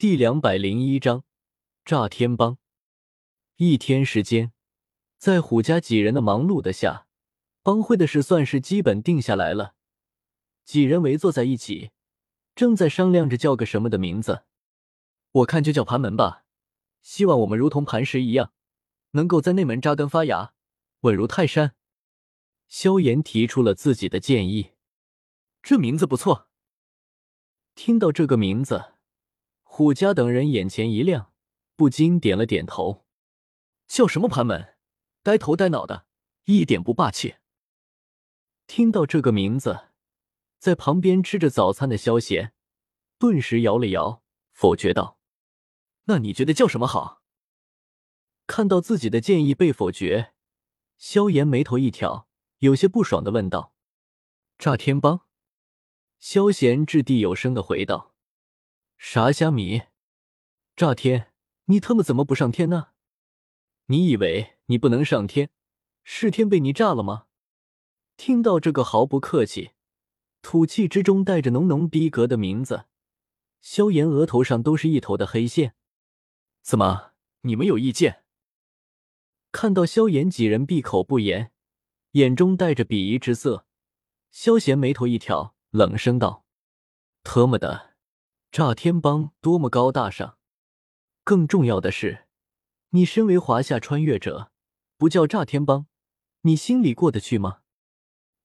第两百零一章炸天帮。一天时间，在虎家几人的忙碌的下，帮会的事算是基本定下来了。几人围坐在一起，正在商量着叫个什么的名字。我看就叫盘门吧，希望我们如同磐石一样，能够在内门扎根发芽，稳如泰山。萧炎提出了自己的建议，这名字不错。听到这个名字。虎家等人眼前一亮，不禁点了点头。叫什么盘门？呆头呆脑的，一点不霸气。听到这个名字，在旁边吃着早餐的萧贤顿时摇了摇，否决道：“那你觉得叫什么好？”看到自己的建议被否决，萧炎眉头一挑，有些不爽的问道：“炸天帮？”萧贤掷地有声的回道。啥虾米？炸天！你他妈怎么不上天呢？你以为你不能上天，是天被你炸了吗？听到这个毫不客气、吐气之中带着浓浓逼格的名字，萧炎额头上都是一头的黑线。怎么，你们有意见？看到萧炎几人闭口不言，眼中带着鄙夷之色，萧炎眉头一挑，冷声道：“特么的！”炸天帮多么高大上！更重要的是，你身为华夏穿越者，不叫炸天帮，你心里过得去吗？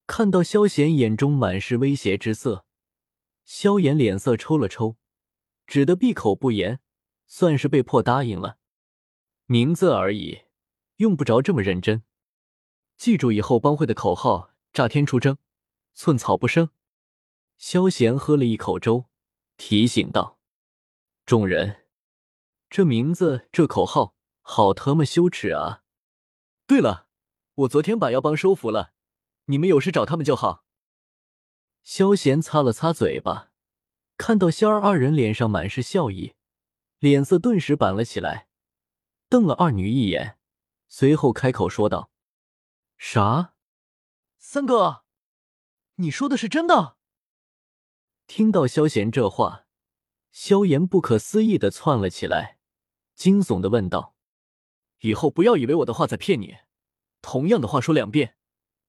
看到萧贤眼中满是威胁之色，萧炎脸色抽了抽，只得闭口不言，算是被迫答应了。名字而已，用不着这么认真。记住以后帮会的口号：炸天出征，寸草不生。萧贤喝了一口粥。提醒道：“众人，这名字，这口号，好他妈羞耻啊！对了，我昨天把妖帮收服了，你们有事找他们就好。”萧贤擦了擦嘴巴，看到萧儿二人脸上满是笑意，脸色顿时板了起来，瞪了二女一眼，随后开口说道：“啥？三哥，你说的是真的？”听到萧贤这话，萧炎不可思议的窜了起来，惊悚的问道：“以后不要以为我的话在骗你，同样的话说两遍，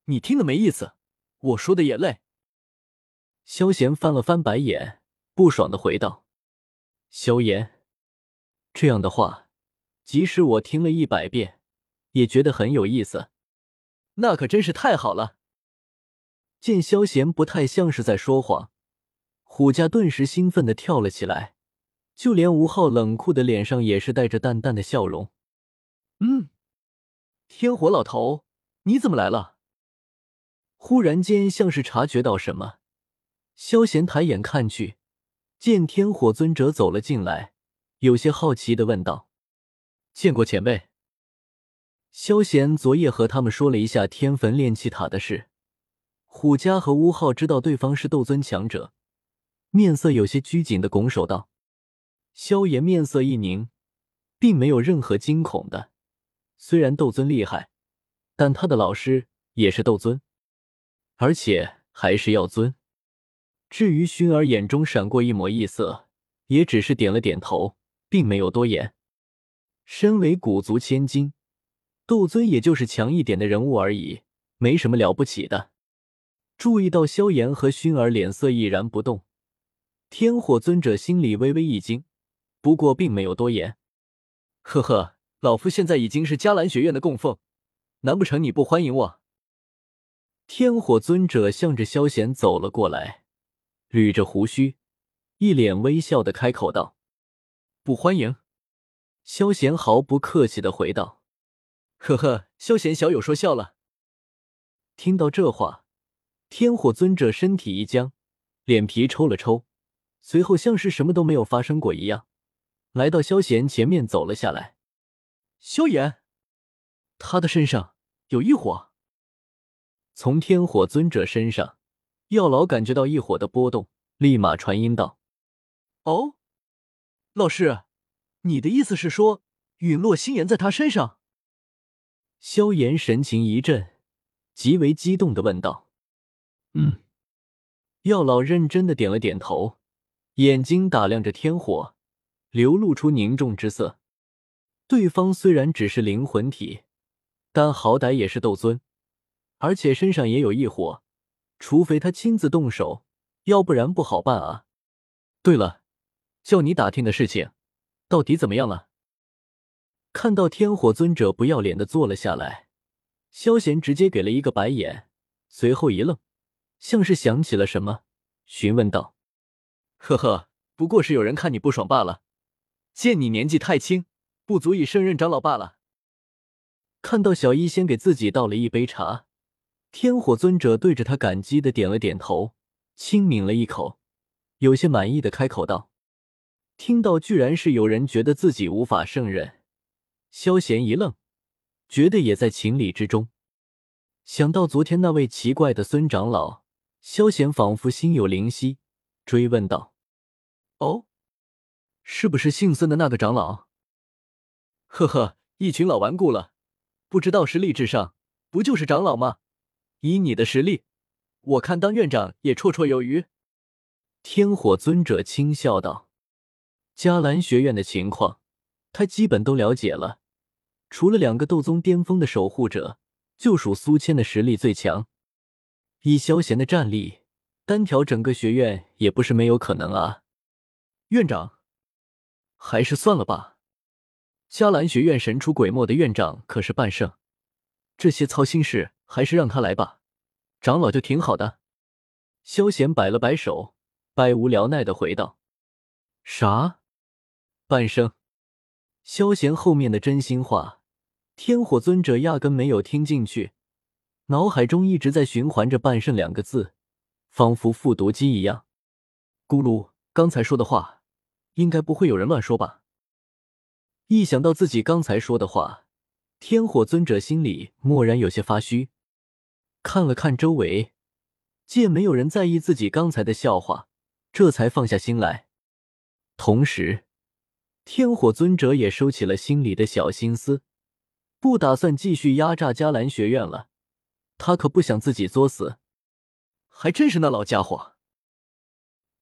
你听的没意思，我说的也累。”萧贤翻了翻白眼，不爽的回道：“萧炎，这样的话，即使我听了一百遍，也觉得很有意思。那可真是太好了。”见萧贤不太像是在说谎。虎家顿时兴奋的跳了起来，就连吴昊冷酷的脸上也是带着淡淡的笑容。嗯，天火老头，你怎么来了？忽然间，像是察觉到什么，萧贤抬眼看去，见天火尊者走了进来，有些好奇的问道：“见过前辈。”萧贤昨夜和他们说了一下天坟炼气塔的事，虎家和乌昊知道对方是斗尊强者。面色有些拘谨的拱手道：“萧炎面色一凝，并没有任何惊恐的。虽然斗尊厉害，但他的老师也是斗尊，而且还是要尊。至于薰儿眼中闪过一抹异色，也只是点了点头，并没有多言。身为古族千金，斗尊也就是强一点的人物而已，没什么了不起的。注意到萧炎和薰儿脸色毅然不动。”天火尊者心里微微一惊，不过并没有多言。呵呵，老夫现在已经是迦兰学院的供奉，难不成你不欢迎我？天火尊者向着萧贤走了过来，捋着胡须，一脸微笑的开口道：“不欢迎。”萧贤毫不客气的回道：“呵呵，萧贤小友说笑了。”听到这话，天火尊者身体一僵，脸皮抽了抽。随后，像是什么都没有发生过一样，来到萧炎前面走了下来。萧炎，他的身上有异火。从天火尊者身上，药老感觉到异火的波动，立马传音道：“哦，老师，你的意思是说，陨落心炎在他身上？”萧炎神情一震，极为激动的问道：“嗯。”药老认真的点了点头。眼睛打量着天火，流露出凝重之色。对方虽然只是灵魂体，但好歹也是斗尊，而且身上也有异火，除非他亲自动手，要不然不好办啊。对了，叫你打听的事情，到底怎么样了？看到天火尊者不要脸的坐了下来，萧贤直接给了一个白眼，随后一愣，像是想起了什么，询问道：“呵呵，不过是有人看你不爽罢了，见你年纪太轻。”不足以胜任长老罢了。看到小医仙给自己倒了一杯茶，天火尊者对着他感激的点了点头，轻抿了一口，有些满意的开口道：“听到居然是有人觉得自己无法胜任。”萧贤一愣，觉得也在情理之中。想到昨天那位奇怪的孙长老，萧贤仿佛心有灵犀，追问道：“哦，是不是姓孙的那个长老？”呵呵，一群老顽固了，不知道实力至上，不就是长老吗？以你的实力，我看当院长也绰绰有余。天火尊者轻笑道：“迦兰学院的情况，他基本都了解了。除了两个斗宗巅峰的守护者，就属苏谦的实力最强。以萧贤的战力，单挑整个学院也不是没有可能啊。院长，还是算了吧。”迦兰学院神出鬼没的院长可是半圣，这些操心事还是让他来吧。长老就挺好的。萧贤摆了摆手，百无聊赖的回道：“啥？半圣？”萧贤后面的真心话，天火尊者压根没有听进去，脑海中一直在循环着“半圣”两个字，仿佛复读机一样。咕噜，刚才说的话，应该不会有人乱说吧？一想到自己刚才说的话，天火尊者心里蓦然有些发虚。看了看周围，见没有人在意自己刚才的笑话，这才放下心来。同时，天火尊者也收起了心里的小心思，不打算继续压榨迦兰学院了。他可不想自己作死。还真是那老家伙。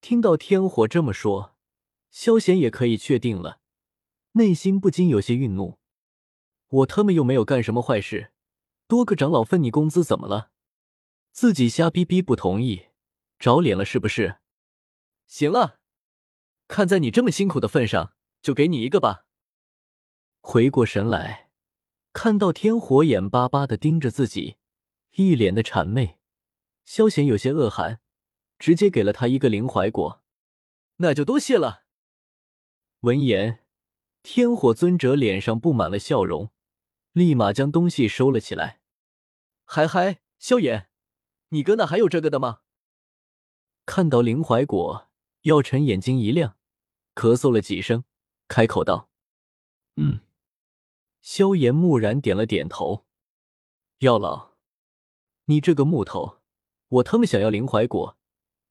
听到天火这么说，萧贤也可以确定了。内心不禁有些愠怒，我他妈又没有干什么坏事，多个长老分你工资怎么了？自己瞎逼逼不同意，找脸了是不是？行了，看在你这么辛苦的份上，就给你一个吧。回过神来，看到天火眼巴巴的盯着自己，一脸的谄媚，萧贤有些恶寒，直接给了他一个灵怀果。那就多谢了。闻言。天火尊者脸上布满了笑容，立马将东西收了起来。嗨嗨，萧炎，你哥那还有这个的吗？看到灵怀果，药尘眼睛一亮，咳嗽了几声，开口道：“嗯。”萧炎木然点了点头。药老，你这个木头，我他妈想要灵怀果，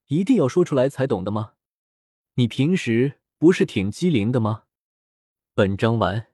一定要说出来才懂的吗？你平时不是挺机灵的吗？本章完。